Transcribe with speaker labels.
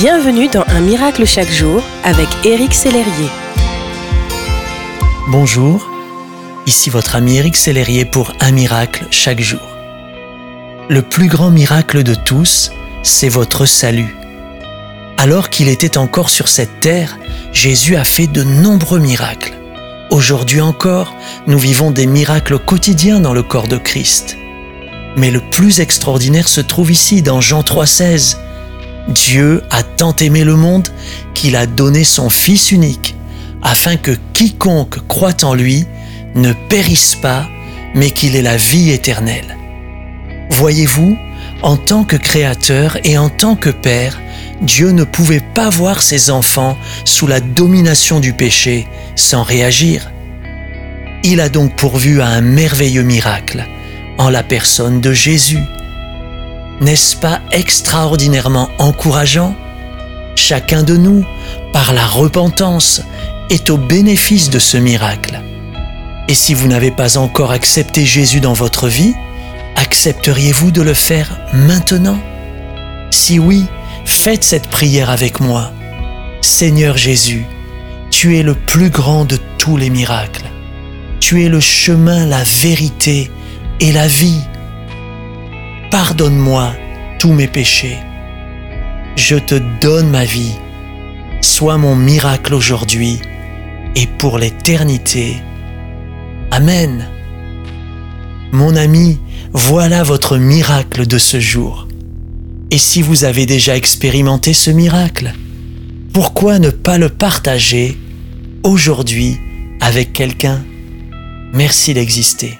Speaker 1: Bienvenue dans Un miracle chaque jour avec Éric Sellerier.
Speaker 2: Bonjour, ici votre ami Éric Sellerier pour Un miracle chaque jour. Le plus grand miracle de tous, c'est votre salut. Alors qu'il était encore sur cette terre, Jésus a fait de nombreux miracles. Aujourd'hui encore, nous vivons des miracles quotidiens dans le corps de Christ. Mais le plus extraordinaire se trouve ici dans Jean 3,16. Dieu a tant aimé le monde qu'il a donné son Fils unique, afin que quiconque croit en lui ne périsse pas, mais qu'il ait la vie éternelle. Voyez-vous, en tant que Créateur et en tant que Père, Dieu ne pouvait pas voir ses enfants sous la domination du péché sans réagir. Il a donc pourvu à un merveilleux miracle en la personne de Jésus. N'est-ce pas extraordinairement encourageant? Chacun de nous, par la repentance, est au bénéfice de ce miracle. Et si vous n'avez pas encore accepté Jésus dans votre vie, accepteriez-vous de le faire maintenant? Si oui, faites cette prière avec moi. Seigneur Jésus, tu es le plus grand de tous les miracles. Tu es le chemin, la vérité et la vie. Pardonne-moi tous mes péchés. Je te donne ma vie. Sois mon miracle aujourd'hui et pour l'éternité. Amen. Mon ami, voilà votre miracle de ce jour. Et si vous avez déjà expérimenté ce miracle, pourquoi ne pas le partager aujourd'hui avec quelqu'un? Merci d'exister.